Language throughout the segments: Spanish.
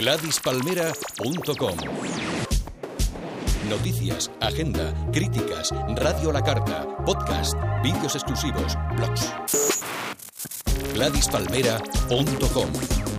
GladysPalmera.com Noticias, agenda, críticas, radio a la carta, podcast, vídeos exclusivos, blogs. GladysPalmera.com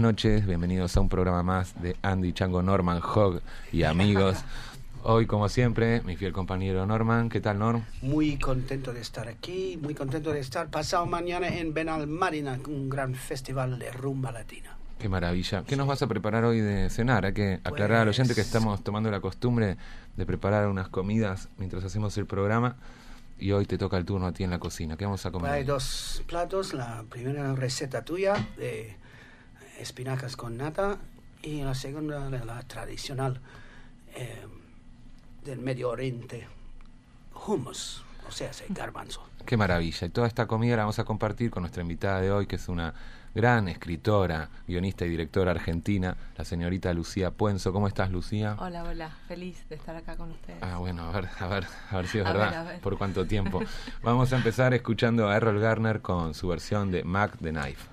noches, bienvenidos a un programa más de Andy Chango Norman Hogg y amigos. Hoy, como siempre, mi fiel compañero Norman. ¿Qué tal, Norm? Muy contento de estar aquí, muy contento de estar pasado mañana en Benalmádena, un gran festival de rumba latina. Qué maravilla. ¿Qué nos vas a preparar hoy de cenar? Hay que aclarar al oyente que Pues- estamos tomando la costumbre de preparar unas comidas mientras hacemos el programa y hoy te toca el turno a ti en la cocina. ¿Qué vamos a comer? Hay dos platos, la primera receta tuya de espinacas con nata y la segunda la, la tradicional eh, del Medio Oriente, hummus, o sea, ese garbanzo. Qué maravilla. Y toda esta comida la vamos a compartir con nuestra invitada de hoy, que es una gran escritora, guionista y directora argentina, la señorita Lucía Puenzo. ¿Cómo estás, Lucía? Hola, hola, feliz de estar acá con ustedes. Ah, bueno, a ver, a ver, a ver si es A verdad. ver, a ver. ¿Por cuánto tiempo? Vamos a empezar escuchando a Errol Garner con su versión de Mac the Knife.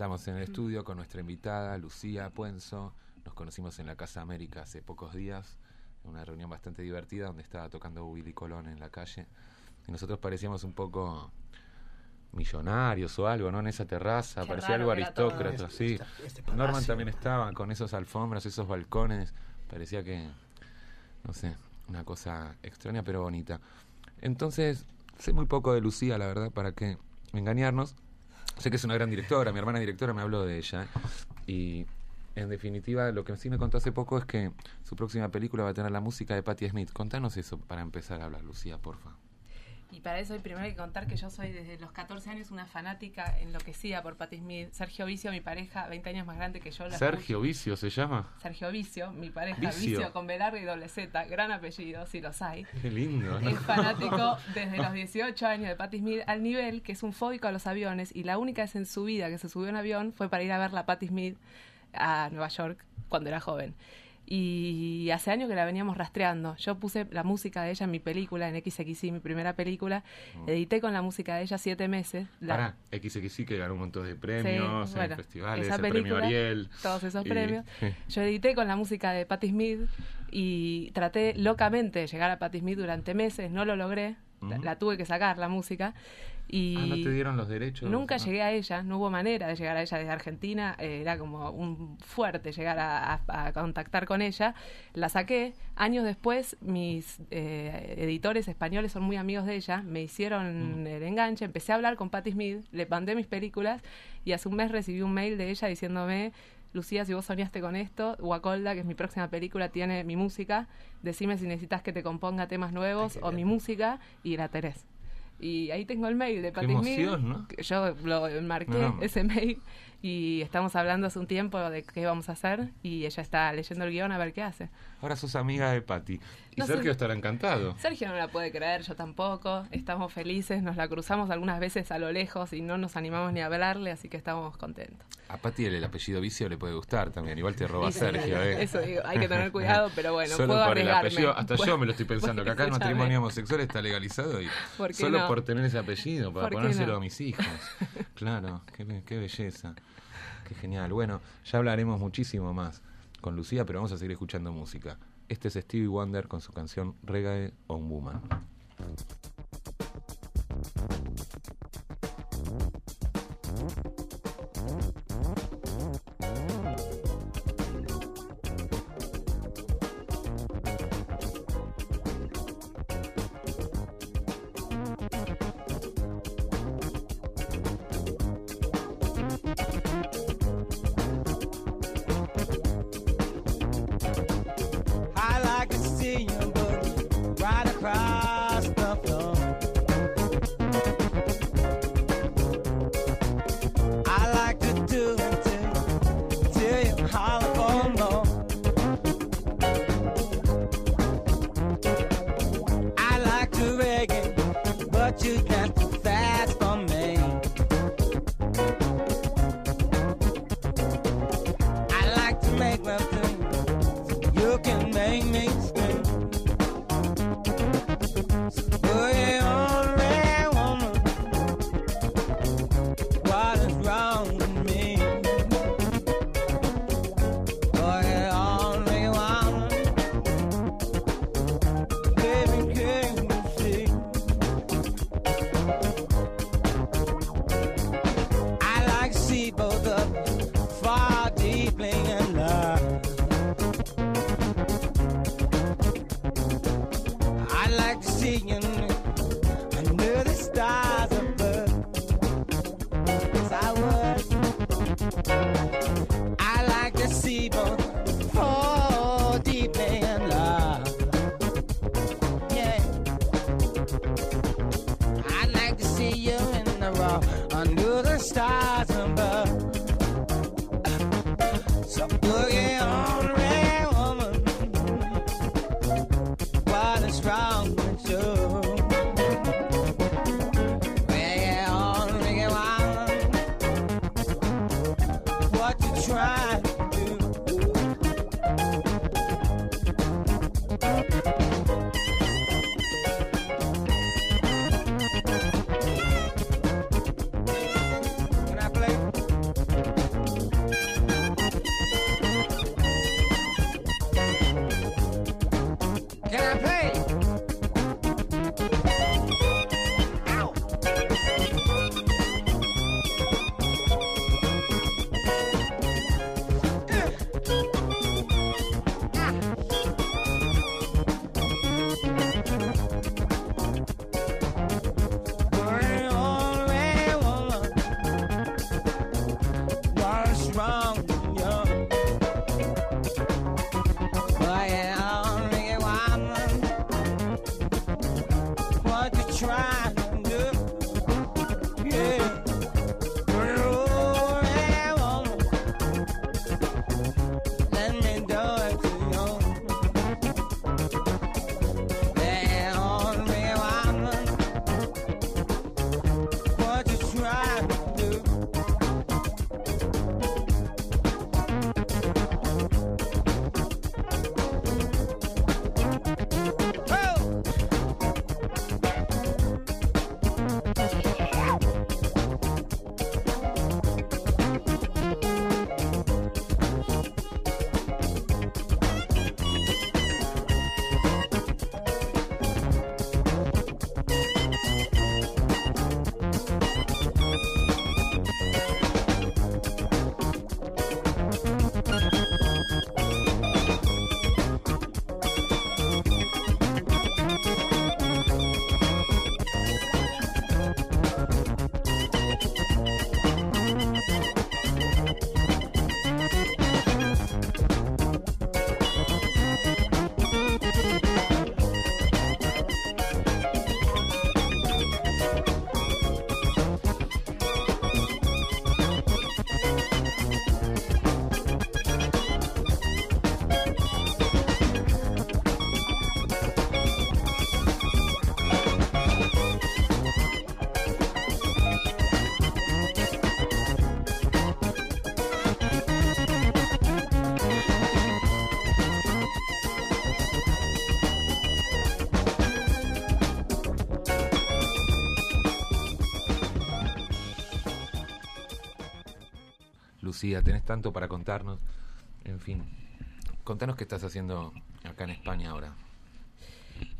Estamos en el estudio con nuestra invitada Lucía Puenzo. Nos conocimos en la Casa América hace pocos días, en una reunión bastante divertida donde estaba tocando Willy Colón en la calle. Y nosotros parecíamos un poco millonarios o algo, ¿no? En esa terraza, Qué parecía algo que aristócrata, Este- sí. este- este. Norman también estaba con esos alfombras, esos balcones, parecía que, no sé, una cosa extraña pero bonita. Entonces, sé muy poco de Lucía, la verdad, para qué engañarnos. Sé que es una gran directora, mi hermana directora me habló de ella. Y en definitiva, lo que sí me contó hace poco es que su próxima película va a tener la música de Patti Smith. Contanos eso para empezar a hablar, Lucía, porfa. Y para eso hay primero que contar que yo soy desde los 14 años una fanática enloquecida por Patti Smith. Sergio Vicio, mi pareja, 20 años más grande que yo. la Sergio Vicio se llama. Sergio Vicio, mi pareja, Vicio. Vicio, con B larga y doble Z, gran apellido, si los hay. Qué lindo, ¿no? Es fanático desde los 18 años de Patti Smith al nivel que es un fóbico a los aviones y la única vez en su vida que se subió a un avión fue para ir a ver la Patti Smith a Nueva York cuando era joven. Y hace años que la veníamos rastreando. Yo puse la música de ella en mi película, en XXI, mi primera película. Edité con la música de ella siete meses. La- Pará, XXI que ganó un montón de premios Sí, en bueno, festivales, esa el premio Ariel. Todos esos y- premios. Yo edité con la música de Patti Smith y traté locamente de llegar a Patti Smith durante meses, no lo logré, la, tuve que sacar la música y Ah, no te dieron los derechos. nunca llegué a ella, no hubo manera de llegar a ella desde Argentina, eh, era como un fuerte llegar a, a- a contactar con ella, la saqué, años después mis eh, editores españoles son muy amigos de ella, me hicieron el enganche, empecé a hablar con Patti Smith, le mandé mis películas y hace un mes recibí un mail de ella diciéndome Lucía, si vos soñaste con esto, Guacolda, que es mi próxima película, tiene mi música. Decime si necesitas que te componga temas nuevos Ay, o mi música y la tenés. Y ahí tengo el mail de Smith. emoción, ¿no? Yo lo marqué, No, no. ese mail, y estamos hablando hace un tiempo de qué vamos a hacer. Y ella está leyendo el guion a ver qué hace. Ahora sos amiga de Patti. Y No Sergio estará encantado. Sergio no la puede creer, yo tampoco. Estamos felices, nos la cruzamos algunas veces a lo lejos y no nos animamos ni a hablarle, así que estamos contentos. A Patti el, el apellido Vicio le puede gustar también. Igual te roba Sergio, ¿eh? Eso digo, hay que tener cuidado, pero bueno, Solo puedo por el apellido. Hasta yo me lo estoy pensando, que acá el matrimonio homosexual está legalizado y ¿Por qué solo no? por tener ese apellido, para ¿Por qué ponérselo no? a mis hijos. Claro, qué, qué belleza. Genial. Bueno, ya hablaremos muchísimo más con Lucía, pero vamos a seguir escuchando música. Este es Stevie Wonder con su canción Reggae on Woman. Lucía, tenés tanto para contarnos. En fin, contanos qué estás haciendo acá en España ahora.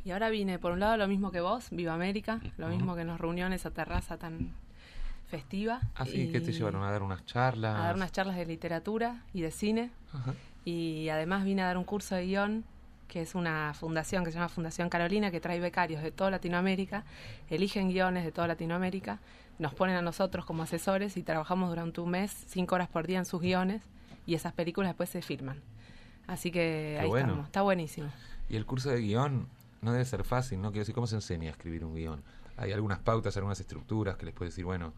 Y ahora vine, por un lado, lo mismo que vos, Viva América, lo mismo que nos reunió en esa terraza tan festiva. Así y que te llevaron a dar unas charlas. a dar unas charlas de literatura y de cine. Ajá. Y además vine a dar un curso de guion, que es una fundación que se llama Fundación Carolina, que trae becarios de toda Latinoamérica, eligen guiones de toda Latinoamérica, nos ponen a nosotros como asesores y trabajamos durante un mes, cinco horas por día en sus guiones, y esas películas después se filman. Así que Qué ahí bueno. estamos, está buenísimo. Y el curso de guion no debe ser fácil, ¿no? Quiero decir, ¿cómo se enseña a escribir un guion? Hay algunas pautas, algunas estructuras que les puedes decir, bueno,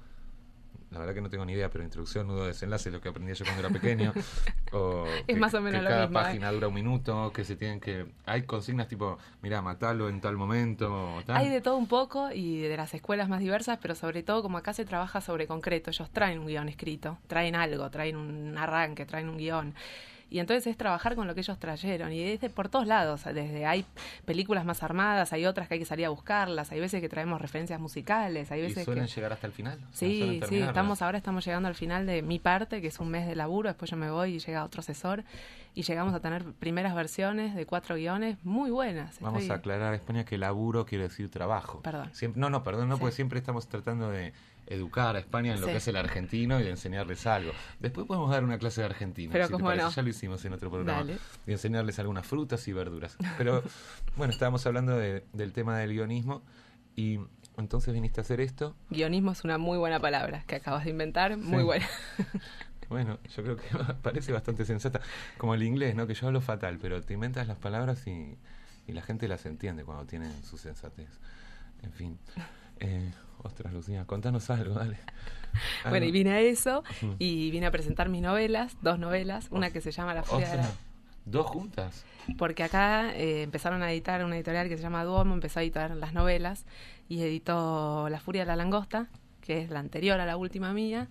la verdad que no tengo ni idea, pero introducción, nudo, desenlace, lo que aprendí yo cuando era pequeño. o Es que- más o menos que lo cada mismo, ¿eh? página dura un minuto, que se tienen que... Hay consignas tipo, mira, matalo en tal momento, o tal. Hay de todo un poco y de las escuelas más diversas, pero sobre todo como acá se trabaja sobre concreto, ellos traen un guion escrito, traen algo, traen un arranque, traen un guion. Y entonces es trabajar con lo que ellos trajeron. Y es de por todos lados. Desde hay películas más armadas, hay otras que hay que salir a buscarlas, hay veces que traemos referencias musicales, hay ¿Y veces suelen que... llegar hasta el final? O sea, Sí, suelen sí, estamos ahora estamos llegando al final de mi parte, que es un mes de laburo, después yo me voy y llega otro asesor y llegamos a tener primeras versiones de cuatro guiones muy buenas. Vamos a aclarar a España que laburo quiere decir trabajo. Perdón. Siempre- no, no, perdón, no, Sí. porque siempre estamos tratando de educar a España en lo Sí. que es el argentino y de enseñarles algo. Después podemos dar una clase de argentino, Pero si te parece. no. Ya lo hicimos en otro programa. Dale. Y enseñarles algunas frutas y verduras. Pero bueno, estábamos hablando de- del tema del guionismo y entonces viniste a hacer esto. Guionismo es una muy buena palabra que acabas de inventar, muy Sí. buena. Bueno, yo creo que parece bastante sensata. Como el inglés, ¿no? Que yo hablo fatal, pero te inventas las palabras y, y la gente las entiende cuando tienen su sensatez. En fin. Eh, ostras, Lucía, contanos algo, dale. Bueno, y vine a eso y vine a presentar mis novelas, dos novelas, una que se llama La Furia de la... ¿Dos juntas? Porque acá eh, empezaron a editar una editorial que se llama Duomo, empezó a editar las novelas y editó La Furia de la Langosta, que es la anterior a la última mía,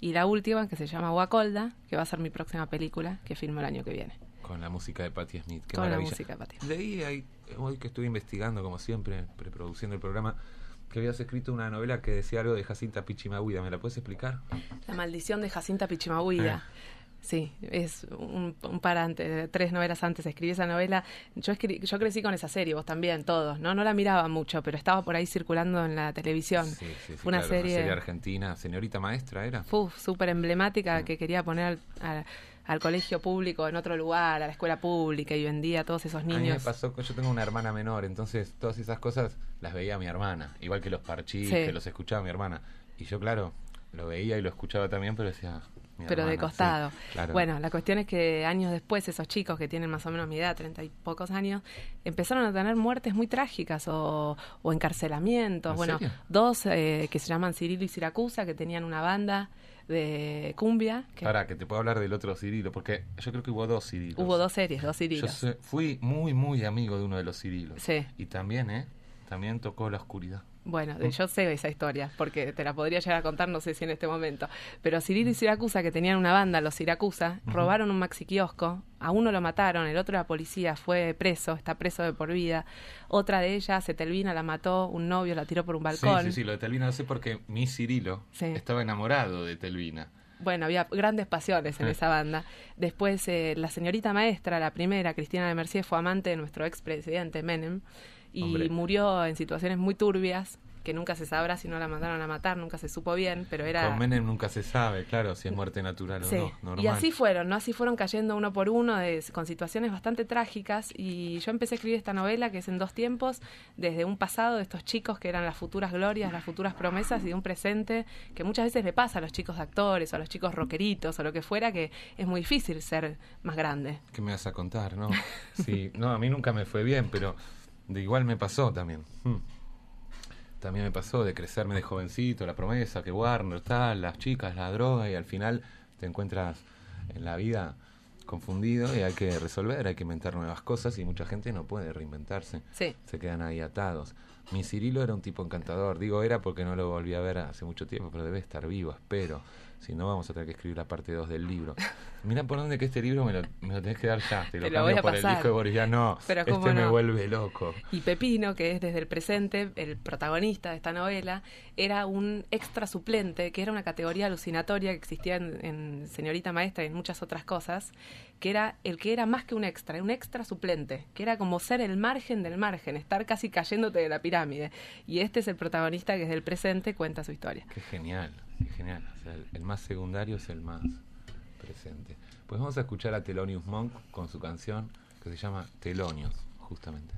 y la última que se llama Guacolda, que va a ser mi próxima película que filmo el año que viene. Con la música de Patti Smith. Qué Con la maravilla. música de Patti. Leí ahí, hoy que estuve investigando, como siempre, preproduciendo el programa, que habías escrito una novela que decía algo de Jacinta Pichimahuida. ¿Me la puedes explicar? La maldición de Jacinta Pichimahuida. Ah. Sí, es un, un par antes, tres novelas antes escribí esa novela. Yo, escri- yo crecí con esa serie, vos también, todos, ¿no? No la miraba mucho, pero estaba por ahí circulando en la televisión. Sí, sí, sí, Fue una claro, serie, argentina. Señorita maestra era. fu, súper emblemática Sí. que quería poner al, al- al colegio público en otro lugar, a la escuela pública, y vendía a todos esos A mí me niños. pasó que yo tengo una hermana menor, entonces todas esas cosas las veía mi hermana, igual que los parchís, Sí. que los escuchaba mi hermana. Y yo, claro, lo veía y lo escuchaba también, pero decía. mi pero de sí, costado. claro. Bueno, la cuestión es que años después esos chicos que tienen más o menos mi edad, treinta y pocos años, empezaron a tener muertes muy trágicas o, o encarcelamientos. ¿En bueno, serio? dos eh, que se llaman Cirilo y Siracusa, que tenían una banda de cumbia. Que Ahora, que te puedo hablar del otro Cirilo, porque yo creo que hubo dos Cirilos. hubo dos series, dos Yo Cirilos. sé- fui muy, muy amigo de uno de los Cirilos. Sí. Y también, ¿eh? También tocó la oscuridad. Bueno, de- yo sé esa historia, porque te la podría llegar a contar, no sé si en este momento. Pero Cirilo y Siracusa, que tenían una banda, los Siracusa, robaron un maxi kiosco, a uno lo mataron, el otro la policía fue preso, está preso de por vida. Otra de ellas, Etelvina, la mató, un novio la tiró por un balcón. Sí, sí, sí, lo de Telvina lo sé porque mi Cirilo Sí. estaba enamorado de Telvina. Bueno, había grandes pasiones en Eh. esa banda. Después, eh, la señorita maestra, la primera, Cristina de Mercier, fue amante de nuestro expresidente Menem y Hombre. murió en situaciones muy turbias, que nunca se sabrá si no la mandaron a matar, nunca se supo bien, pero era... Con Menem nunca se sabe, claro, si es muerte natural Sí, o no. Normal. y así fueron, ¿no? Así fueron cayendo uno por uno de- con situaciones bastante trágicas y yo empecé a escribir esta novela que es en dos tiempos, desde un pasado de estos chicos que eran las futuras glorias, las futuras promesas y de un presente que muchas veces le pasa a los chicos actores o a los chicos rockeritos o lo que fuera que es muy difícil ser más grande. ¿Qué me vas a contar, no? Sí, no, a mí nunca me fue bien, pero de igual me pasó también. Hmm. También me pasó de crecerme de jovencito, la promesa, que Warner, tal, las chicas, la droga, y al final te encuentras en la vida confundido y hay que resolver, hay que inventar nuevas cosas y mucha gente no puede reinventarse. Sí. Se quedan ahí atados. Mi Cirilo era un tipo encantador, digo era porque no lo volví a ver hace mucho tiempo, pero debe estar vivo, espero. Si no, vamos a tener que escribir la parte 2 del libro. Mirá por dónde que este libro me lo, me lo tenés que dar ya. Te lo Te lo cambio voy a por el pasar. disco de Boris Vian. No, Pero este me vuelve loco. Y Pepino, que es desde el presente el protagonista de esta novela, era un extra suplente, que era una categoría alucinatoria que existía en, en Señorita Maestra y en muchas otras cosas, que era el que era más que un extra, un extra suplente, que era como ser el margen del margen, estar casi cayéndote de la pirámide. Y este es el protagonista que desde el presente cuenta su historia. Qué genial, qué genial. O sea, el, el más secundario es el más presente. Pues vamos a escuchar a Thelonious Monk con su canción que se llama Telonios, justamente.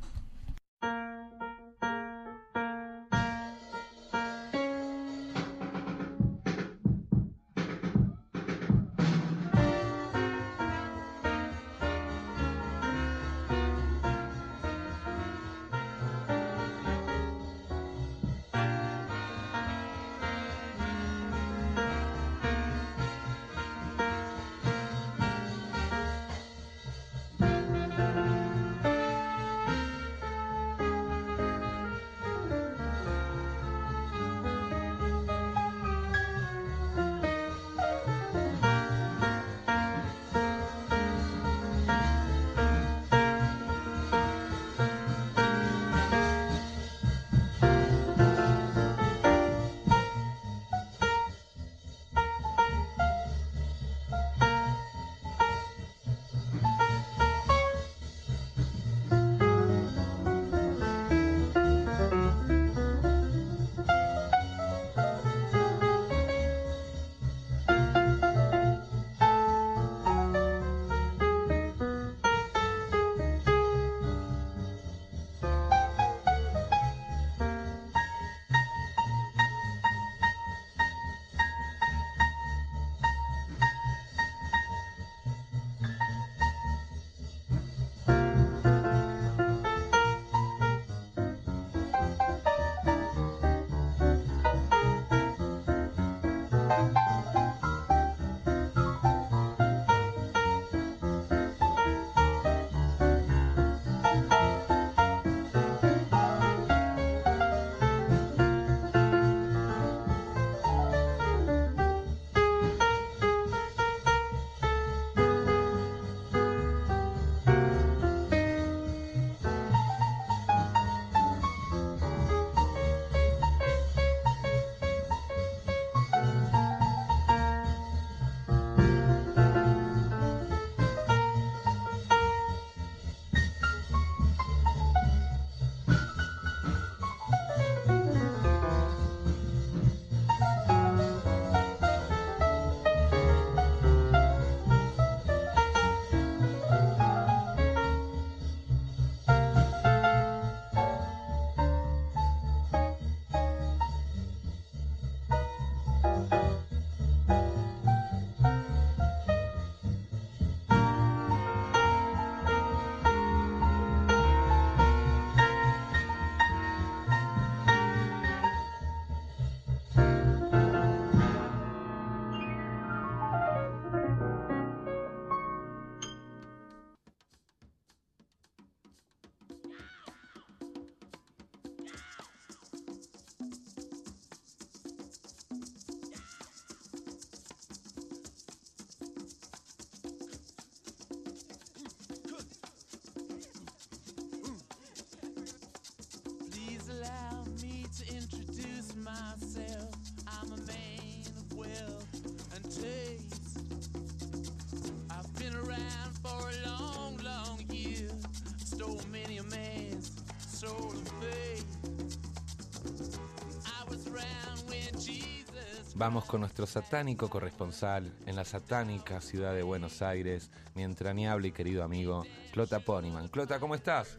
Vamos con nuestro satánico corresponsal en la satánica ciudad de Buenos Aires, mi entrañable y querido amigo Clota Poniman. Clota, ¿cómo estás?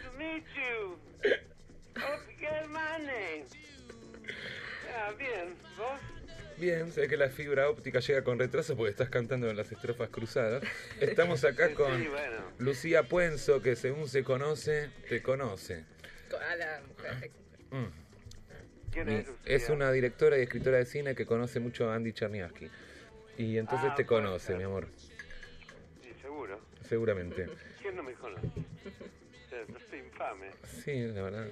To meet you. Hope you get my name. Ah, bien. ¿Vos? Bien, sé que la fibra óptica llega con retraso porque estás cantando en las estrofas cruzadas. Estamos acá con Sí, bueno. Lucía Puenzo, que según se conoce, te conoce. A la mujer. Mm. ¿Quién es? Es una directora y escritora de cine que conoce mucho a Andy Cherniavsky. Y entonces Ah, te conoce, mi amor, Sí, seguro. seguramente. ¿Quién no me conoce? Yo soy infame. Sí, la verdad.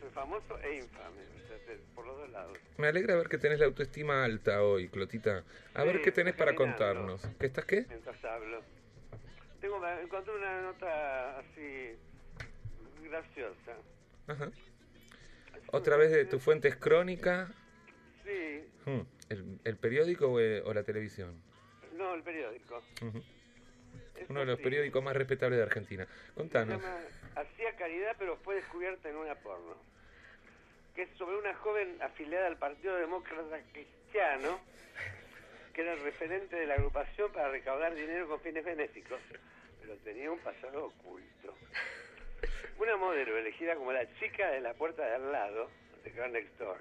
Soy famoso e infame. o sea, te- por los dos lados. Me alegra ver que tenés la autoestima alta hoy, Clotita. A ver Sí, qué tenés para contarnos. ¿Qué estás qué? Mientras hablo. Tengo, encontré una nota así graciosa. Ajá. Otra vez de tu fuente es crónica. Sí, Hmm, ¿El, el periódico o, eh, o la televisión? no, el periódico. Ujú. Es Uno de los así. periódicos más respetables de Argentina. Contanos. Hacía caridad pero fue descubierta en una porno. Que es sobre una joven afiliada al Partido Demócrata Cristiano, que era el referente de la agrupación para recaudar dinero con fines benéficos, pero tenía un pasado oculto. Una modelo elegida como la chica de la puerta de al lado, de Grand Next Door,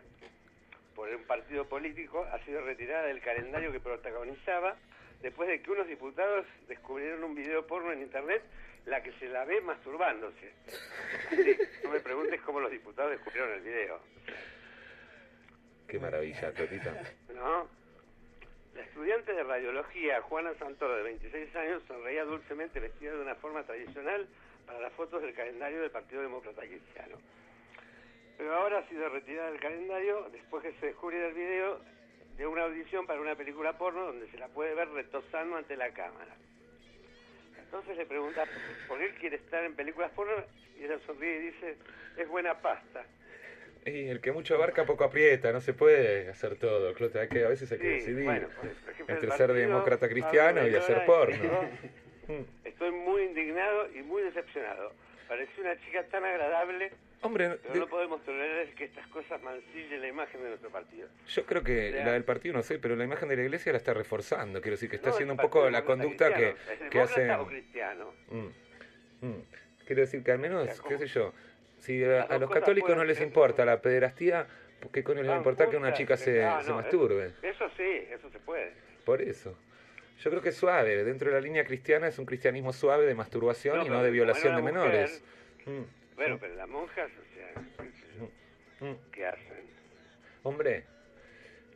por un partido político, ha sido retirada del calendario que protagonizaba después de que unos diputados descubrieron un video porno en internet la que se la ve masturbándose. Sí, no me preguntes cómo los diputados descubrieron el video, Qué maravilla, Clotita. ¿no? La estudiante de radiología, Juana Santoro, de 26 años, sonreía dulcemente vestida de una forma tradicional para las fotos del calendario del Partido Demócrata Cristiano. Pero ahora ha sido retirada del calendario después que se descubriera el video de una audición para una película porno donde se la puede ver retosando ante la cámara. Entonces le pregunta por qué quiere estar en películas porno y ella sonríe y dice, es buena pasta. Y el que mucho abarca poco aprieta, no se puede hacer todo, Clota. Hay que, a veces hay que Sí, decidir bueno, ejemplo, entre ser demócrata cristiano y hacer porno. Mm. Estoy muy indignado y muy decepcionado. Pareció una chica tan agradable, Hombre, pero de- no podemos tolerar que estas cosas mancillen la imagen de nuestro partido. yo creo que O sea- la del partido no sé, pero la imagen de la iglesia la está reforzando. Quiero decir que está No, haciendo un poco la conducta que, Cristiano. ¿Es que hace. o cristiano? Mm, mm. Quiero decir que al menos, O sea, qué sé yo, si a, los católicos no les ser- importa la pederastía, ¿por ¿qué coño les va a Ah, importar que una chica se, ah, se masturbe? Eso sí, eso se puede. Por eso. Yo creo que es suave. Dentro de la línea cristiana es un cristianismo suave de masturbación No, y no de violación de menores. Mm, Bueno, pero las monjas, o sea, qué mm. ¿qué hacen? Hombre,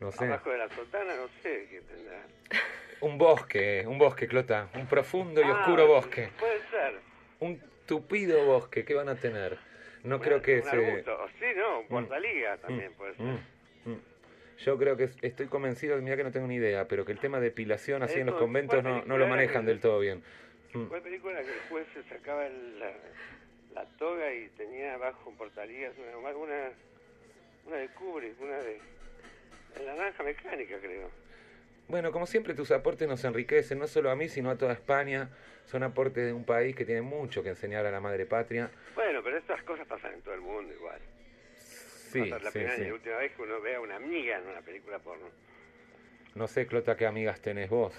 no sé. Abajo de la sotana, no sé qué tendrá. Un bosque, un bosque, Clota. Un profundo y Ah, oscuro bosque. Puede ser. Un tupido bosque. ¿Qué van a tener? No creo que un se... sí, no, un portaliga también puede ser. Mm, mm. Yo creo que es- estoy convencido, mira que no tengo ni idea, pero que el tema de depilación así en los conventos ¿cuál no, no lo manejan que- del todo bien. Mm. Fue película que el juez se sacaba la, la toga y tenía abajo un portaligas, una, una, una de Kubrick, una de, de la naranja mecánica, creo. Bueno, como siempre tus aportes nos enriquecen, no solo a mí, sino a toda España. Son aportes de un país que tiene mucho que enseñar a la madre patria. Bueno, pero estas cosas pasan en todo el mundo igual. Sí, Pasa la sí, primera sí. y última vez que uno ve a una amiga en una película porno. No sé, Clota, qué amigas tenés vos.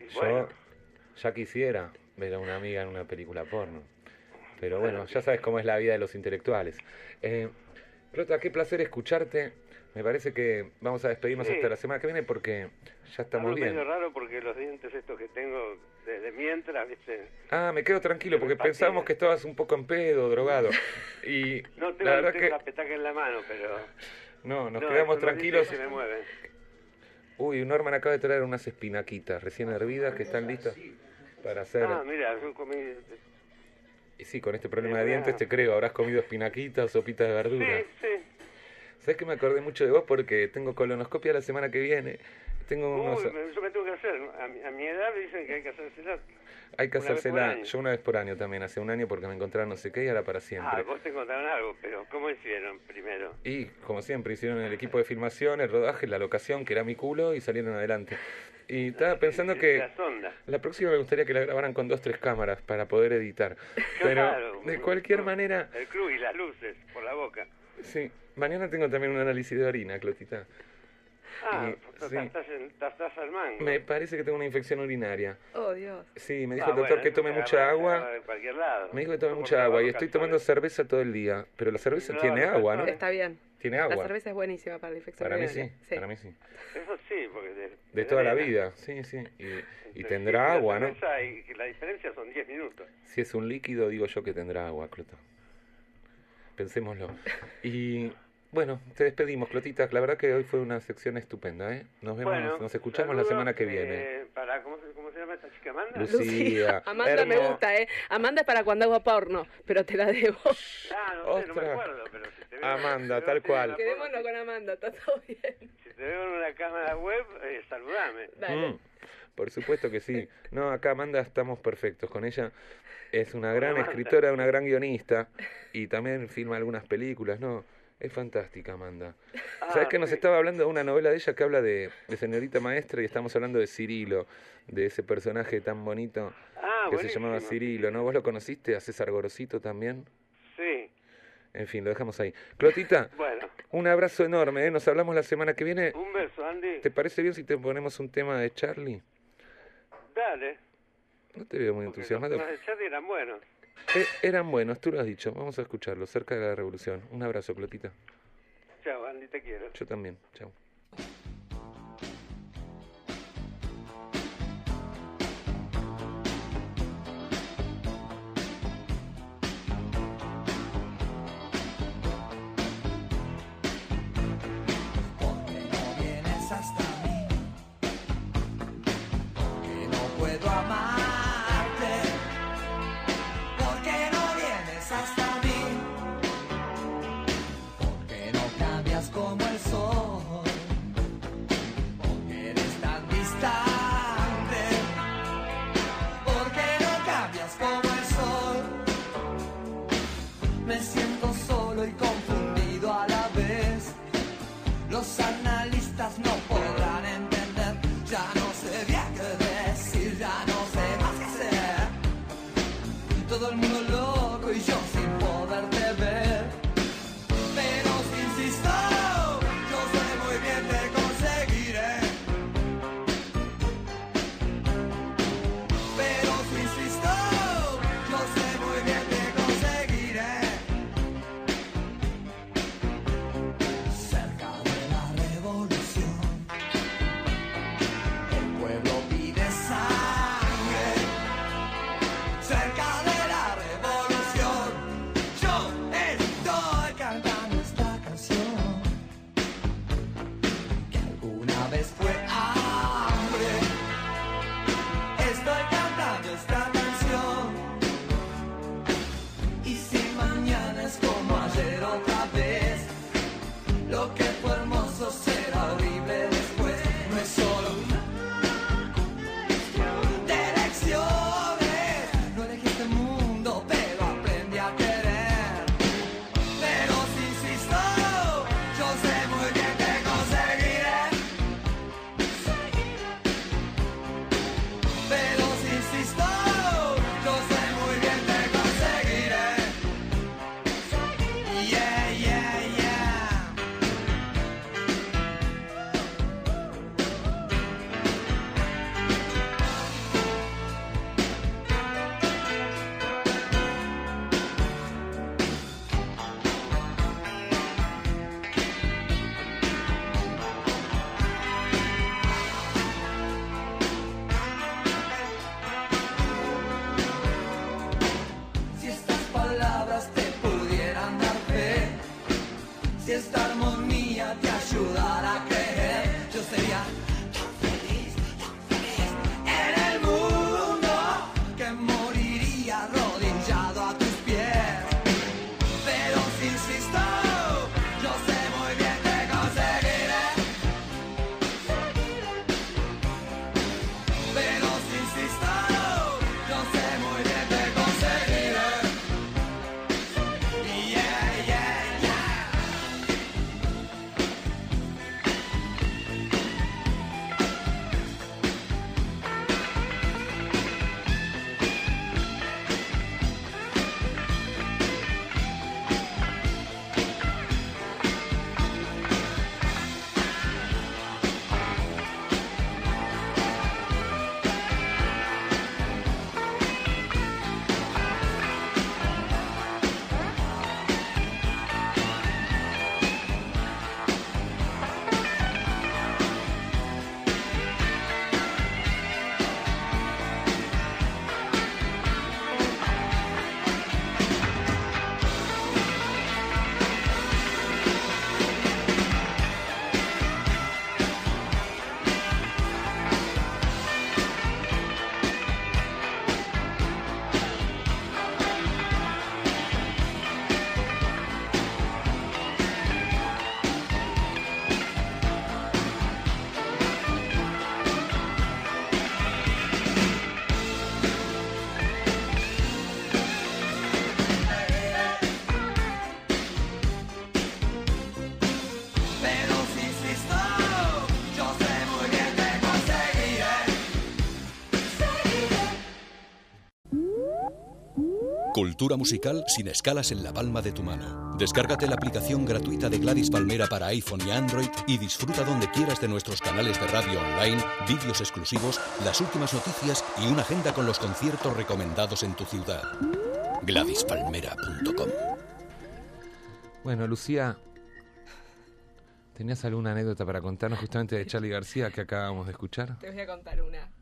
Y Yo bueno, ya quisiera ver a una amiga en una película porno. Pero Bueno, bueno, ya sabes cómo es la vida de los intelectuales. Eh, Clota, qué placer escucharte. Me parece que vamos a despedirnos Sí. hasta la semana que viene porque ya estamos bien. medio raro porque los dientes estos que tengo de, de mientras, ¿viste? Ah, me quedo tranquilo porque pensábamos que estabas un poco en pedo, drogado. Y No tengo, la verdad tengo que la petaca en la mano, pero... no, nos no, quedamos tranquilos. Se me. Uy, Norman acaba de traer unas espinaquitas recién hervidas que están listas para hacer. Ah, mira, yo comí... Y sí, con este problema de Mirá. dientes te creo, habrás comido espinaquitas, sopitas de verdura. Sí, sí. ¿Sabes que me acordé mucho de vos? Porque tengo colonoscopia la semana que viene. Tengo unos... Uy, me- yo me tengo que hacer. A mi, a mi edad dicen que hay que hacérsela. Hay que hacérsela yo una vez por año también, hace un año porque me encontraron no sé qué y ahora para Ah, siempre. vos te contaron algo, pero ¿cómo hicieron primero? Y como siempre, hicieron el equipo de filmación, el rodaje, la locación, que era mi culo, y salieron adelante. Y estaba pensando que La la próxima me gustaría que la grabaran con dos, tres cámaras para poder editar. Pero Claro, de cualquier no, manera, El cruz y las luces por la boca. sí. Mañana tengo también un análisis de orina, Clotita. Ah, Y- estás, sí. estás, en- estás- estás al mango. Me parece que tengo una infección urinaria. Oh, Dios. Sí, me dijo Ah, el doctor bueno, que tome mucha agua. agarra de cualquier lado. Me dijo que tome mucha agua y estoy tomando cerveza todo el día. Pero la cerveza No, tiene agua, ¿no? Está bien. Tiene La agua. cerveza es buenísima para la infección Para mí sí, urinaria. para mí sí. Eso sí, porque de, De toda la vida, sí, sí. Y, tendrá la agua, ¿no? Y la diferencia son 10 minutos. Si es un líquido, digo yo que tendrá agua, Clota. Pensémoslo. Y Bueno, te despedimos, Clotita. La verdad que hoy fue una sección estupenda, ¿eh? Nos vemos, Bueno, nos escuchamos la semana que eh, viene. para, ¿cómo, se- ¿Cómo se llama esta chica, Amanda? Lucía, Amanda me gusta, ¿eh? Amanda es para cuando hago porno, pero te la debo. Ah, no sé, no me acuerdo, pero si te veo... Amanda, si te tal cual. Quedémonos con Amanda, está todo bien. Si te veo en una cámara web, eh, saludame. Dale. Mm, por supuesto que sí. No, acá Amanda estamos perfectos con ella. Es una gran escritora, una gran guionista y también filma algunas películas, ¿no? Es fantástica, Amanda. ¿Sabes que nos sí. estaba hablando de una novela de ella que habla de, de señorita maestra y estamos hablando de Cirilo, de ese personaje tan bonito Ah, que se llamaba. Cirilo, ¿no? ¿Vos lo conociste? ¿A César Gorosito también? Sí, En fin, lo dejamos ahí. Clotita, bueno. un abrazo enorme, ¿eh? Nos hablamos la semana que viene. Un beso, Andy. ¿Te parece bien si te ponemos un tema de Charlie? Dale. No te veo muy porque entusiasmado. Los temas de Charlie eran buenos. Eh, eran buenos, tú lo has dicho. Vamos a escucharlo, cerca de la revolución. Un abrazo, Clotita. Chao, Andy, te quiero. Yo también. Chao. Cultura musical sin escalas en la palma de tu mano. Descárgate la aplicación gratuita de Gladys Palmera para iPhone y Android y disfruta donde quieras de nuestros canales de radio online, vídeos exclusivos, las últimas noticias y una agenda con los conciertos recomendados en tu ciudad. GladysPalmera.com Bueno, Lucía, ¿tenías alguna anécdota para contarnos justamente de Charlie García que acabamos de escuchar? Te voy a contar una.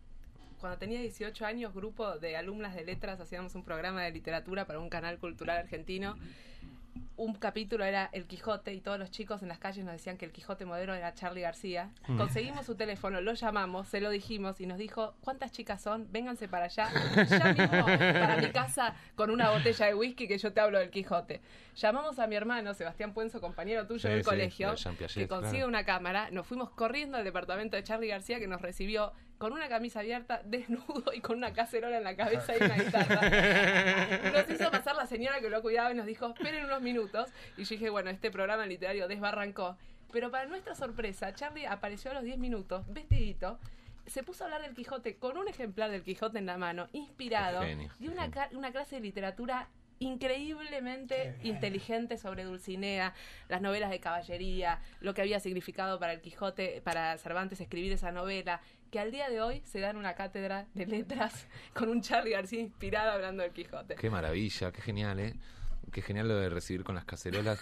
Cuando tenía 18 años, grupo de alumnas de letras hacíamos un programa de literatura para un canal cultural argentino. Un capítulo era El Quijote y todos los chicos en las calles nos decían que el Quijote modelo era Charlie García. Conseguimos su teléfono, lo llamamos, se lo dijimos y nos dijo, ¿cuántas chicas son? Vénganse para allá, ya mismo para mi casa con una botella de whisky que yo te hablo del Quijote. Llamamos a mi hermano, Sebastián Puenzo, compañero tuyo Sí, del sí, colegio, de que consigue claro. una cámara, nos fuimos corriendo al departamento de Charlie García que nos recibió con una camisa abierta, desnudo y con una cacerola en la cabeza y una guitarra. Nos hizo pasar la señora que lo cuidaba y nos dijo, esperen unos minutos. Y yo dije, bueno, este programa literario desbarrancó. Pero para nuestra sorpresa, Charlie apareció a los 10 minutos, vestidito, se puso a hablar del Quijote con un ejemplar del Quijote en la mano, inspirado, una, ca- una clase de literatura increíblemente inteligente sobre Dulcinea, las novelas de caballería, lo que había significado para el Quijote, para Cervantes escribir esa novela, que al día de hoy se dan una cátedra de letras con un Charlie García inspirado hablando del Quijote. Qué maravilla, qué genial, ¿eh? Qué genial lo de recibir con las cacerolas.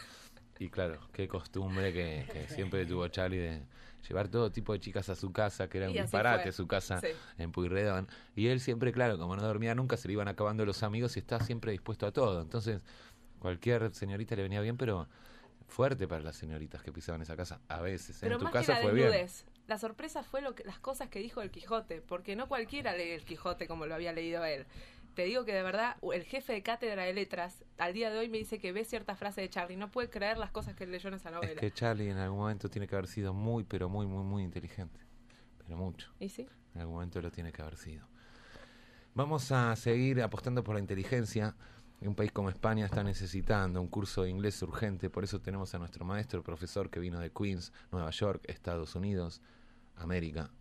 Y claro, qué costumbre que, que siempre tuvo Charlie de llevar todo tipo de chicas a su casa, que era un disparate su casa Sí. en Puyredón. Y él siempre, claro, como no dormía nunca, se le iban acabando los amigos y estaba siempre dispuesto a todo. Entonces, cualquier señorita le venía bien, pero fuerte para las señoritas que pisaban esa casa. A veces, Pero en tu casa que la fue bien. la sorpresa fue lo que, las cosas que dijo el Quijote, porque no cualquiera lee el Quijote como lo había leído él. Te digo que de verdad, el jefe de cátedra de letras, al día de hoy me dice que ve cierta frase de Charlie, no puede creer las cosas que él leyó en esa novela. Es que Charlie en algún momento tiene que haber sido muy, pero muy, muy, muy inteligente. Pero mucho. ¿Y sí? En algún momento lo tiene que haber sido. Vamos a seguir apostando por la inteligencia. Un país como España está necesitando un curso de inglés urgente, por eso tenemos a nuestro maestro, profesor que vino de Queens, Nueva York, Estados Unidos, América.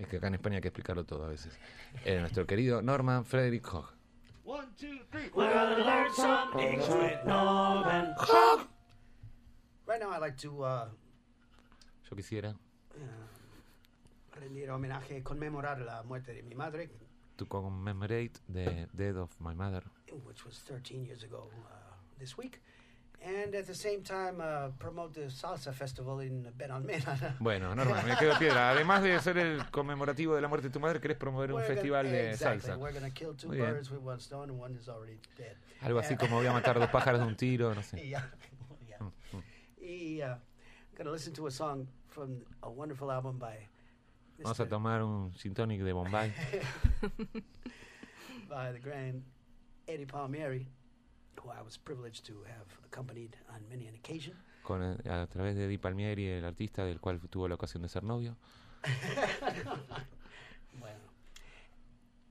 Es que acá en España hay que explicarlo todo a veces. Eh, nuestro querido Norman Frederick Hogg. Right now, I'd like to uh, Yo quisiera rendir homenaje, conmemorar la muerte de mi madre, to commemorate the death of my mother. which was 13 years ago uh, this week, and at the same time uh, promote the salsa festival in Benalmena. Bueno, Norman, me quedo piedra. Además de ser el conmemorativo de la muerte de tu madre, querés promover un We're gonna- festival de exactly. salsa. We're going to kill two Muy bien. birds with one stone, and one is already dead. Algo así Eh, como voy a matar dos pájaros de un tiro, no sé. Yeah. yeah. He, uh, gonna listen to a song from a wonderful album by Vamos a tomar un gin tonic de Bombay. by the grand Eddie Palmieri, who I was privileged to have accompanied on many an occasion. con a través de Di Palmieri, el artista del cual tuvo la ocasión de ser novio. Bueno.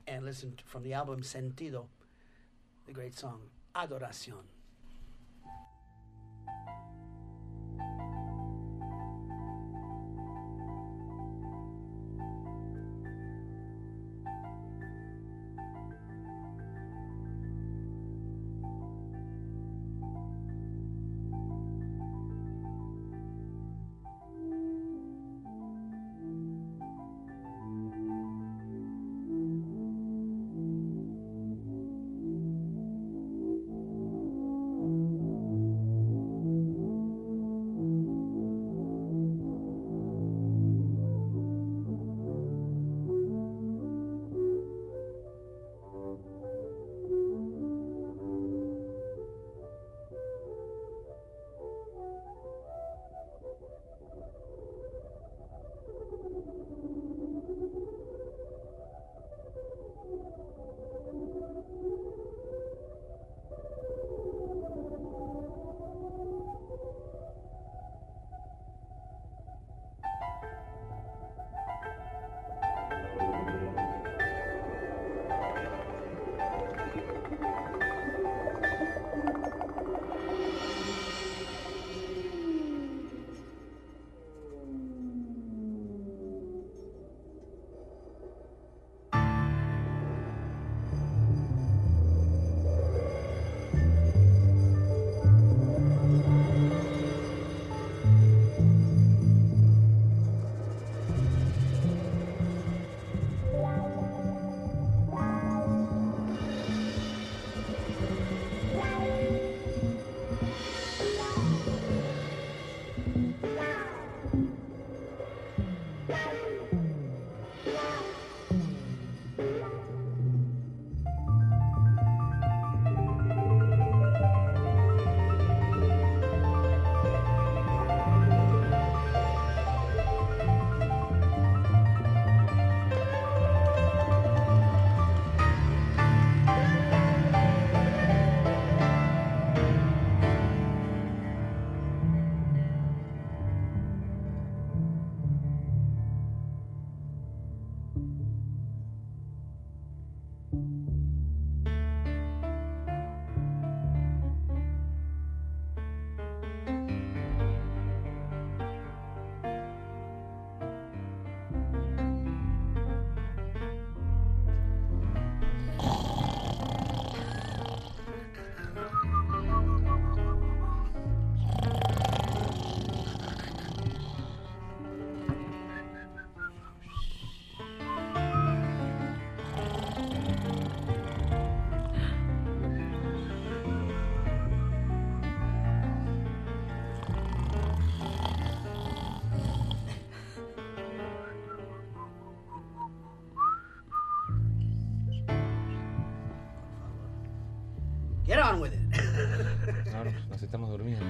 And listen from the album Sentido, the great song Adoración. On with it. No, no, nos estamos durmiendo.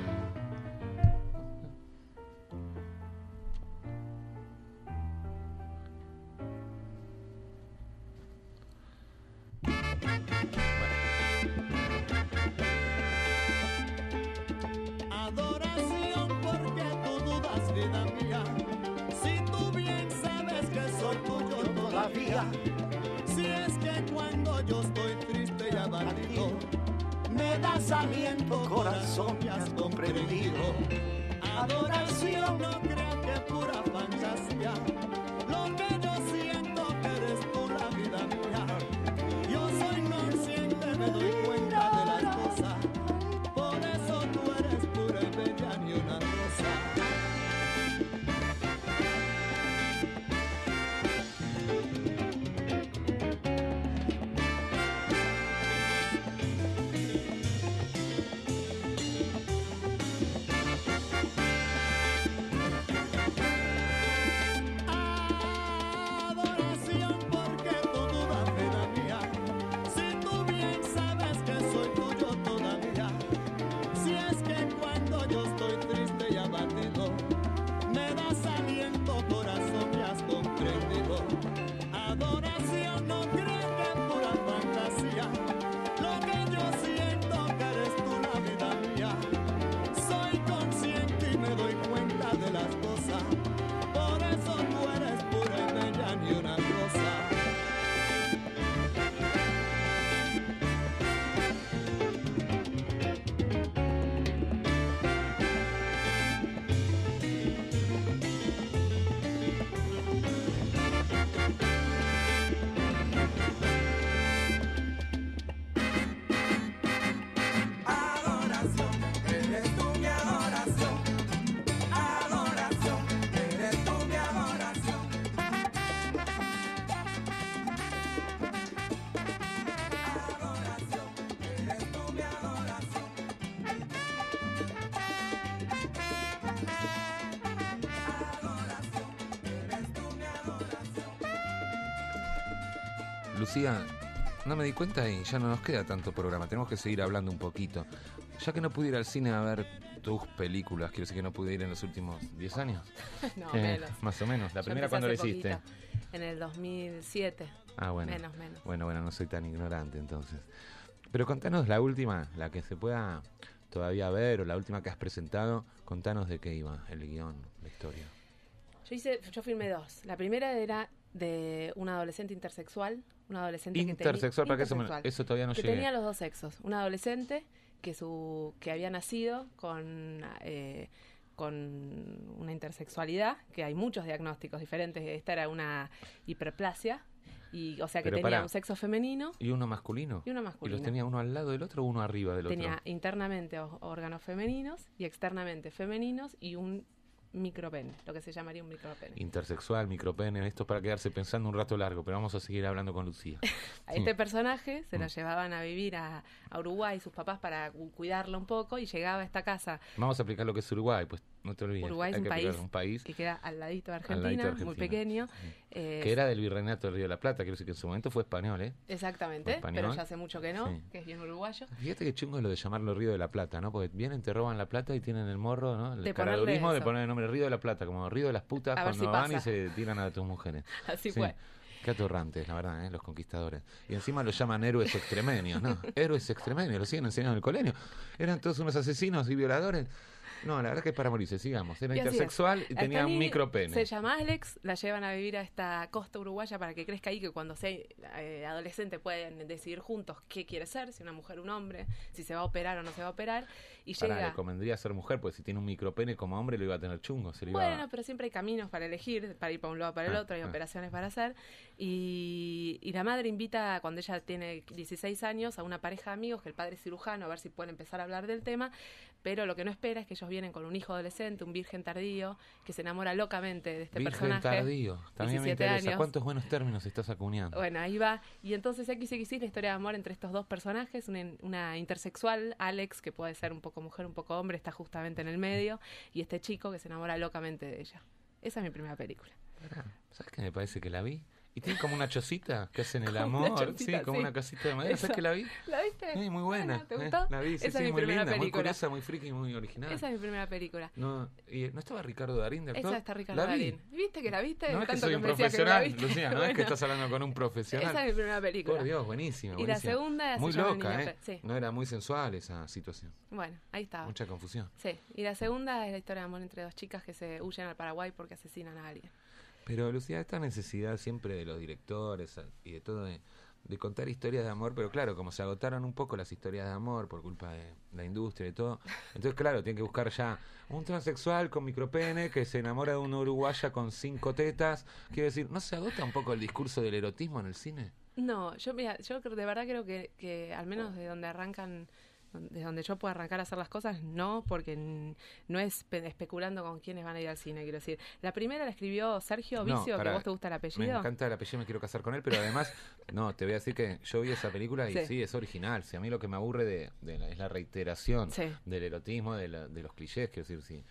Lucía, no me di cuenta y ya no nos queda tanto programa. Tenemos que seguir hablando un poquito. Ya que no pude ir al cine a ver tus películas, quiero decir que no pude ir en los últimos 10 años. No, Eh, menos. Más o menos. La Yo primera cuando la hiciste. poquito, En el 2007. Ah, bueno. Menos, menos. Bueno, bueno, no soy tan ignorante entonces. Pero contanos la última, la que se pueda todavía ver o la última que has presentado. Contanos de qué iba el guion, la historia. Yo hice, yo filmé dos. La primera era de un adolescente intersexual, un adolescente que tenía- Intersexual, para que eso, intersexual, todavía no que llegué. tenía los dos sexos. Un adolescente que su que había nacido con eh, con una intersexualidad, que hay muchos diagnósticos diferentes. Esta era una hiperplasia y o sea que Pero tenía un sexo femenino ¿Y uno masculino? y uno ¿Y masculino. los tenía uno al lado del otro o uno arriba del Tenía otro? internamente o- órganos femeninos y externamente femeninos y un micropene, lo que se llamaría un micropene. Intersexual, micropene, esto es para quedarse pensando un rato largo, pero vamos a seguir hablando con Lucía. A este personaje se lo Mm. llevaban a vivir a, a Uruguay sus papás para cu- cuidarlo un poco y llegaba a esta casa. Vamos a explicar lo que es Uruguay, pues No te olvides. Uruguay es un país, explicar, un país que queda al ladito de al ladito Argentina, muy pequeño. Sí. Eh, que era del Virreinato del Río de la Plata, quiero decir que en su momento fue español, ¿eh? Exactamente, español. pero ya hace mucho que no, Sí. que es bien uruguayo. Fíjate que chungo es lo de llamarlo Río de la Plata, ¿no? Porque vienen, te roban la plata y tienen el morro, ¿no? El De caradurismo de poner el nombre Río de la Plata, como Río de las putas A cuando si van y se tiran a tus mujeres. Así Sí. fue. Qué atorrantes, la verdad, ¿eh? los conquistadores. Y encima lo llaman héroes extremeños, ¿no? héroes extremeños, lo siguen enseñando en el colegio. Eran todos unos asesinos y violadores. No, la verdad que es para morirse, sigamos. Era es. intersexual y tenía un niña micropene. Se llama Alex, la llevan a vivir a esta costa uruguaya para que crezca ahí, que cuando sea eh, adolescente pueden decidir juntos qué quiere ser, si una mujer o un hombre, si se va a operar o no se va a operar. Y Pará, llega... le convendría ser mujer, porque si tiene un micropene como hombre lo iba a tener chungo. Se lo iba Bueno, pero siempre hay caminos para elegir, para ir para un lado o para el Ah, otro, hay ah. operaciones para hacer. Y, y la madre invita, cuando ella tiene 16 años, a una pareja de amigos, que el padre es cirujano, a ver si pueden empezar a hablar del tema. Pero lo que no espera es que ellos vienen con un hijo adolescente, un virgen tardío, que se enamora locamente de este Virgen personaje. tardío. También me 17 interesa. años. ¿Cuántos buenos términos estás acuñando? Bueno, ahí va. Y entonces XXX, la historia de amor entre estos dos personajes, una, una intersexual, Alex, que puede ser un poco mujer, un poco hombre, está justamente en el medio, y este chico que se enamora locamente de ella. Esa es mi primera película. ¿Sabes qué me parece que la vi? Y tiene como una chocita que hacen el amor. sí, como sí. una casita de madera. Esa. ¿Sabes que la vi? ¿La viste? Sí, muy buena. Bueno, ¿Te eh, gustó? La vi, sí, Esa sí, es mi muy linda, muy película. curiosa, muy friki y muy original. Esa es mi primera película. No, y, ¿no estaba Ricardo Darín de actor? Esa está Ricardo vi. Darín. ¿Viste que la viste? No es que Tanto soy un que profesional. Lucía, no es que Bueno, estás hablando con un profesional. Esa es mi primera película. Por Dios, buenísima. Y la segunda se Muy loca, ¿eh? Sí. No era muy sensual esa situación. Bueno, ahí estaba. Mucha confusión. Sí, y la segunda es la historia de amor entre dos chicas que se huyen al Paraguay porque asesinan a alguien. Pero Lucía, esta necesidad siempre de los directores y de todo de, de contar historias de amor, pero claro, como se agotaron un poco las historias de amor por culpa de la industria y todo, entonces claro, tienen que buscar ya un transexual con micropene que se enamora de una uruguaya con cinco tetas. Quiero decir, ¿no se agota un poco el discurso del erotismo en el cine? No, yo mira, yo de verdad creo que, que al menos de donde arrancan, de donde yo puedo arrancar a hacer las cosas, no, porque no es pe- especulando con quiénes van a ir al cine, quiero decir. La primera la escribió Sergio No, Vicio, pará, que vos te gusta el Me apellido. encanta el apellido, me quiero casar con él, pero además, no, te voy a decir que yo vi esa película y sí, Sí. es original. Si a mí lo que me aburre de, de la- es la reiteración Sí. del erotismo, de, la- de los clichés, quiero decir, sí.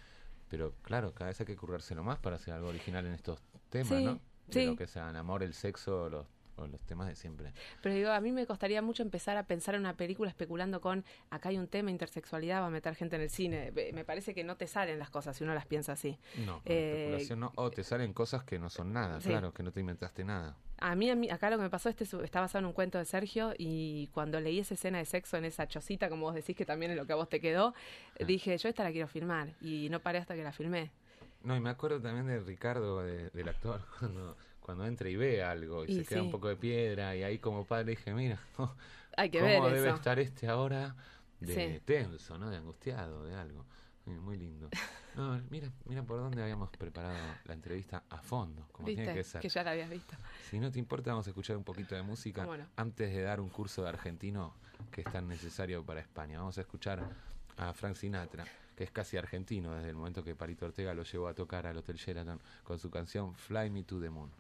Pero claro, cada vez hay que currárselo más para hacer algo original en estos temas, Sí, ¿no? De sí. lo que sea el amor, el sexo, los, o los temas de siempre. Pero digo, a mí me costaría mucho empezar a pensar en una película especulando con, acá hay un tema, intersexualidad, va a meter gente en el cine. Me parece que no te salen las cosas si uno las piensa así. No, Eh, especulación no. O te salen cosas que no son nada, Sí. claro, que no te inventaste nada. A mí, a mí, acá lo que me pasó, este está basado en un cuento de Sergio y cuando leí esa escena de sexo en esa chocita, como vos decís que también es lo que a vos te quedó, Ah. dije, yo esta la quiero filmar y no paré hasta que la filmé. No, y me acuerdo también de Ricardo, de- del actor, cuando, cuando entra y ve algo y, Y se queda sí. un poco de piedra y ahí como padre dije, mira, Hay que cómo ver debe eso. estar este ahora de Sí. tenso, ¿no? De angustiado, de algo. Muy lindo. No, mira, mira por dónde habíamos preparado la entrevista a fondo, como tiene que ser. Que ya la habías visto. Si no te importa, vamos a escuchar un poquito de música no. antes de dar un curso de argentino que es tan necesario para España. Vamos a escuchar a Frank Sinatra, que es casi argentino desde el momento que Parito Ortega lo llevó a tocar al Hotel Sheraton con su canción Fly Me to the Moon.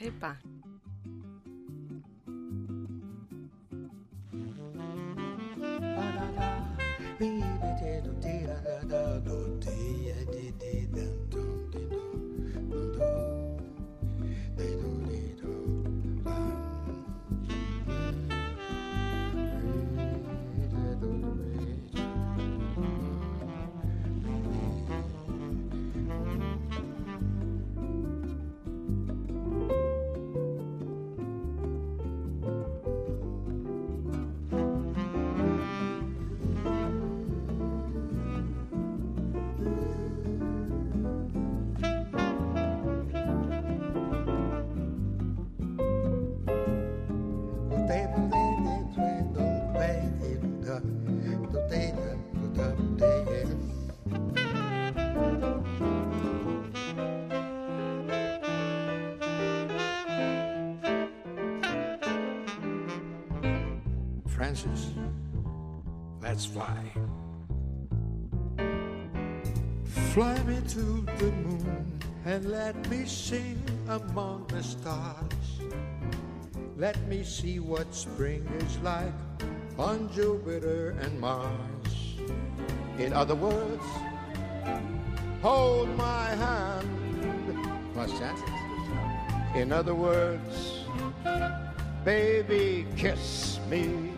Epa! Vem Francis, let's fly. Fly me to the moon and let me sing among the stars. Let me see what spring is like on Jupiter and Mars. In other words, hold my hand. What's that? In other words, baby, kiss me.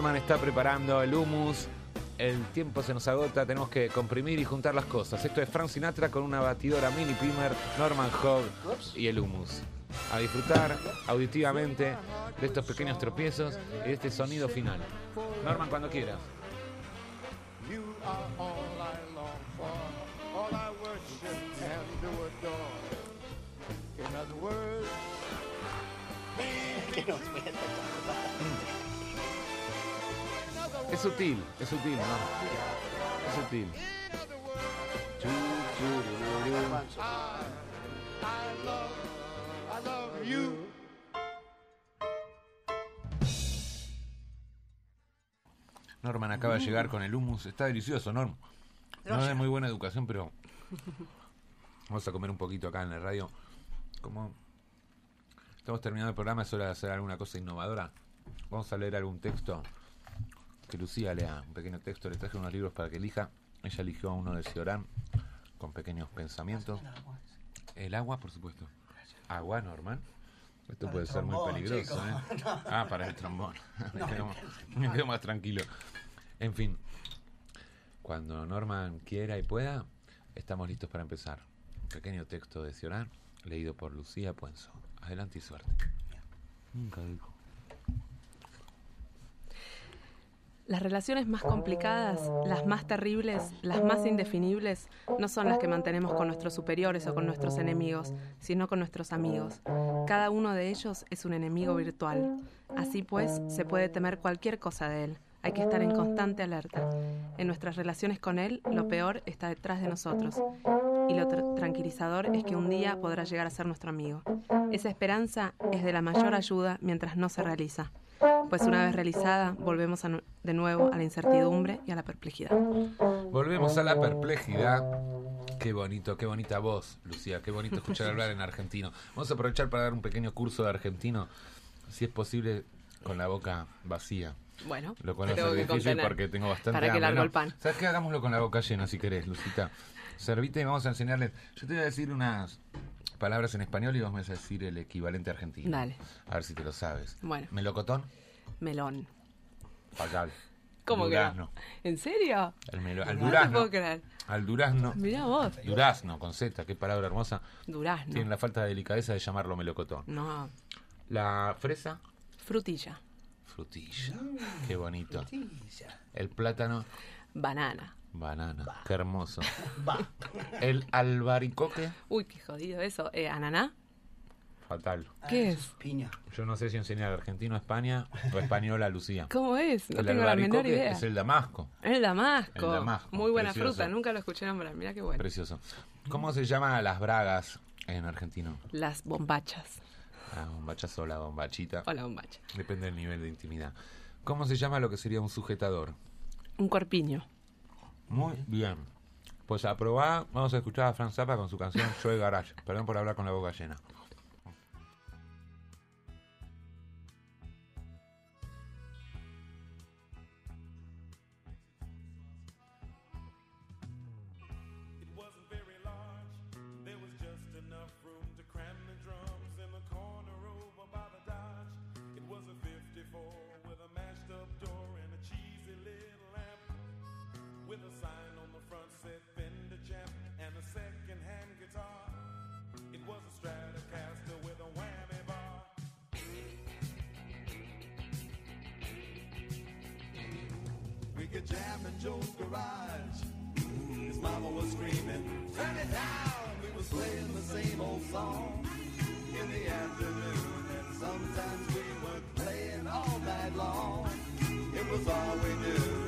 Norman está preparando el hummus. El tiempo se nos agota, tenemos que comprimir y juntar las cosas. Esto es Frank Sinatra con una batidora mini pimer, Norman Hogg y el hummus. A disfrutar auditivamente de estos pequeños tropiezos y de este sonido final. Norman, cuando quieras. Es sutil, es sutil, ¿no? Es sutil. Norman acaba de llegar con el hummus. Está delicioso, Norm. No es muy buena educación, pero vamos a comer un poquito acá en la radio. Como estamos terminando el programa, es hora de hacer alguna cosa innovadora. Vamos a leer algún texto. Que Lucía lea un pequeño texto. Le traje unos libros para que elija. Ella eligió uno de Ciorán con pequeños pensamientos. El agua, por supuesto. Agua, Norman. Esto Para puede ser muy peligroso. ¿eh? No. Ah, para el trombón. me, quedo, me quedo más tranquilo. En fin, cuando Norman quiera y pueda, estamos listos para empezar. Un pequeño texto de Ciorán, leído por Lucía Puenzo. Adelante y suerte. Nunca dijo. Las relaciones más complicadas, las más terribles, las más indefinibles, no son las que mantenemos con nuestros superiores o con nuestros enemigos, sino con nuestros amigos. Cada uno de ellos es un enemigo virtual. Así pues, se puede temer cualquier cosa de él. Hay que estar en constante alerta. En nuestras relaciones con él, lo peor está detrás de nosotros. Y lo tra- tranquilizador es que un día podrá llegar a ser nuestro amigo. Esa esperanza es de la mayor ayuda mientras no se realiza. Pues una vez realizada, volvemos a de nuevo a la incertidumbre y a la perplejidad. Volvemos a la perplejidad. Qué bonito, qué bonita voz, Lucía. Qué bonito escuchar hablar en argentino. Vamos a aprovechar para dar un pequeño curso de argentino, si es posible, con la boca vacía. Bueno, Lo cual que difícil porque tengo bastante Para que largo el pan. ¿Sabes qué? Hagámoslo con la boca llena si querés, Lucita. Servite y vamos a enseñarles. Yo te voy a decir unas palabras en español y vos me vas a decir el equivalente argentino. Dale. A ver si te lo sabes. Bueno. Melocotón, Melón. payal. ¿Cómo que no? durazno. ¿En serio? El melo- al No te durazno. puedo creer. Al durazno. Mirá vos. Durazno, con Z, qué palabra hermosa. Durazno. Tiene la falta de delicadeza de llamarlo melocotón. No. La fresa, Frutilla. frutilla. Qué bonito. El plátano, Banana. Banana. Qué hermoso. El albaricoque, Uy, qué jodido eso. Eh, ¿Ananá? fatal. ¿Qué Ah, es? eso Piña. Yo no sé si enseñar argentino a España o español a Lucía. ¿Cómo es? No el tengo la menor albaricoque idea. es el damasco. El damasco. El damasco, Muy buena precioso. fruta. Nunca lo escuché nombrar. Mira qué bueno. Precioso. ¿Cómo se llama las bragas en argentino? Las bombachas. La bombachazo o la bombachita. O la bombacha. Depende del nivel de intimidad. ¿Cómo se llama lo que sería un sujetador? Un corpiño. Muy bien. Pues aprobá, vamos a escuchar a Franz Zappa con su canción Joy Garage. Perdón por hablar con la boca llena. Joe's garage. Mm, his mama was screaming, turn it down. We was playing the same old song in the afternoon. And sometimes we were playing all night long. It was all we knew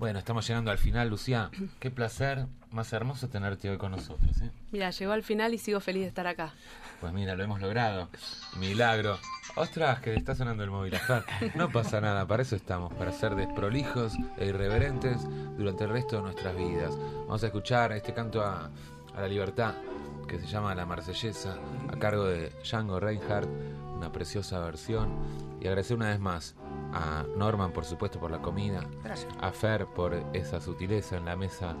Bueno, estamos llegando al final, Lucía. Qué placer, más hermoso tenerte hoy con nosotros. ¿eh? Mira, llegó al final y sigo feliz de estar acá. Pues mira, lo hemos logrado. Milagro. Ostras, que está sonando el móvil. Ajá. No pasa nada, para eso estamos, para ser desprolijos e irreverentes durante el resto de nuestras vidas. Vamos a escuchar este canto a, a la libertad que se llama La Marsellesa, a cargo de Django Reinhardt, una preciosa versión. Y agradecer una vez más a Norman, por supuesto, por la comida, Gracias. a Fer por esa sutileza en la mesa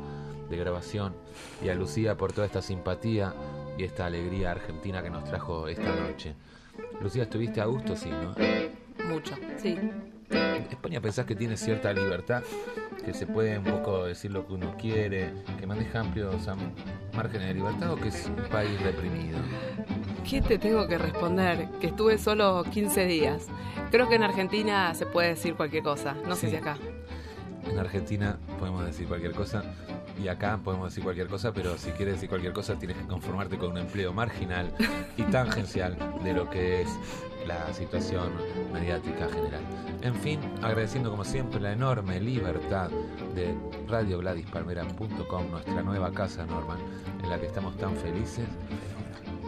de grabación y a Lucía por toda esta simpatía y esta alegría argentina que nos trajo esta noche. Lucía, ¿estuviste a gusto? Sí, ¿no? Mucho, sí. España pensás que tiene cierta libertad, que se puede un poco decir lo que uno quiere, que maneja amplios am- márgenes de libertad o que es un país reprimido. ¿Qué te tengo que responder? Que estuve solo 15 días. Creo que en Argentina se puede decir cualquier cosa. No sé Sí. si acá. En Argentina podemos decir cualquier cosa y acá podemos decir cualquier cosa, pero si quieres decir cualquier cosa tienes que conformarte con un empleo marginal y tangencial de lo que es la situación mediática general. En fin, agradeciendo como siempre la enorme libertad de radiogladispalmera.com, nuestra nueva casa, Norman, en la que estamos tan felices.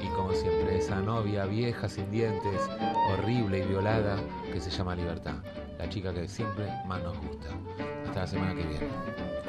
Y como siempre, esa novia vieja, sin dientes, horrible y violada, que se llama Libertad. La chica que siempre más nos gusta. Hasta la semana que viene.